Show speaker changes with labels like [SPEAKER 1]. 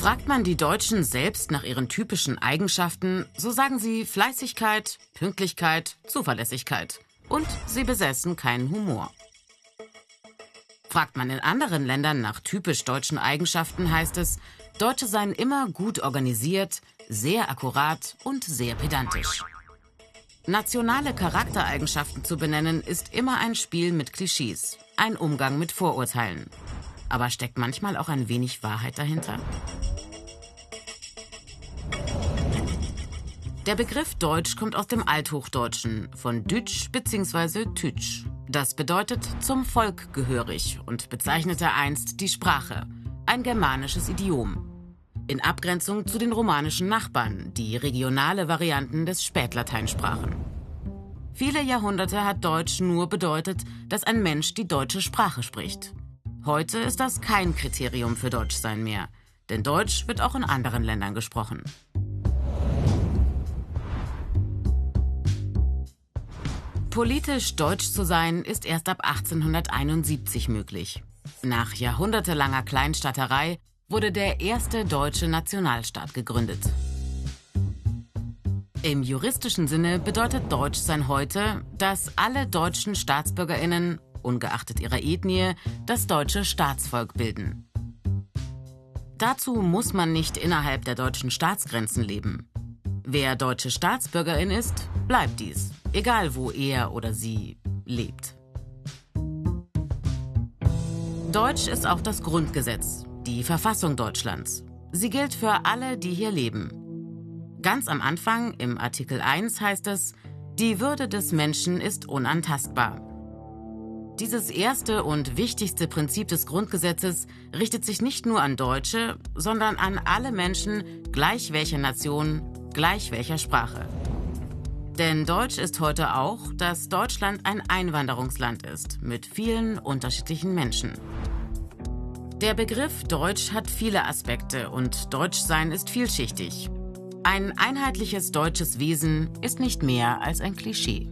[SPEAKER 1] Fragt man die Deutschen selbst nach ihren typischen Eigenschaften, so sagen sie Fleißigkeit, Pünktlichkeit, Zuverlässigkeit. Und sie besessen keinen Humor. Fragt man in anderen Ländern nach typisch deutschen Eigenschaften, heißt es, Deutsche seien immer gut organisiert, sehr akkurat und sehr pedantisch. Nationale Charaktereigenschaften zu benennen, ist immer ein Spiel mit Klischees, ein Umgang mit Vorurteilen. Aber steckt manchmal auch ein wenig Wahrheit dahinter? Der Begriff Deutsch kommt aus dem Althochdeutschen, von Dütsch bzw. Tütsch. Das bedeutet zum Volk gehörig und bezeichnete einst die Sprache, ein germanisches Idiom. In Abgrenzung zu den romanischen Nachbarn, die regionale Varianten des Spätlatein sprachen. Viele Jahrhunderte hat Deutsch nur bedeutet, dass ein Mensch die deutsche Sprache spricht. Heute ist das kein Kriterium für Deutschsein mehr, denn Deutsch wird auch in anderen Ländern gesprochen. Politisch deutsch zu sein ist erst ab 1871 möglich. Nach jahrhundertelanger Kleinstaaterei wurde der erste deutsche Nationalstaat gegründet. Im juristischen Sinne bedeutet Deutschsein heute, dass alle deutschen Staatsbürgerinnen, ungeachtet ihrer Ethnie, das deutsche Staatsvolk bilden. Dazu muss man nicht innerhalb der deutschen Staatsgrenzen leben. Wer deutsche Staatsbürgerin ist, bleibt dies egal wo er oder sie lebt. Deutsch ist auch das Grundgesetz, die Verfassung Deutschlands. Sie gilt für alle, die hier leben. Ganz am Anfang, im Artikel 1, heißt es, die Würde des Menschen ist unantastbar. Dieses erste und wichtigste Prinzip des Grundgesetzes richtet sich nicht nur an Deutsche, sondern an alle Menschen, gleich welcher Nation, gleich welcher Sprache. Denn Deutsch ist heute auch, dass Deutschland ein Einwanderungsland ist mit vielen unterschiedlichen Menschen. Der Begriff Deutsch hat viele Aspekte und Deutschsein ist vielschichtig. Ein einheitliches deutsches Wesen ist nicht mehr als ein Klischee.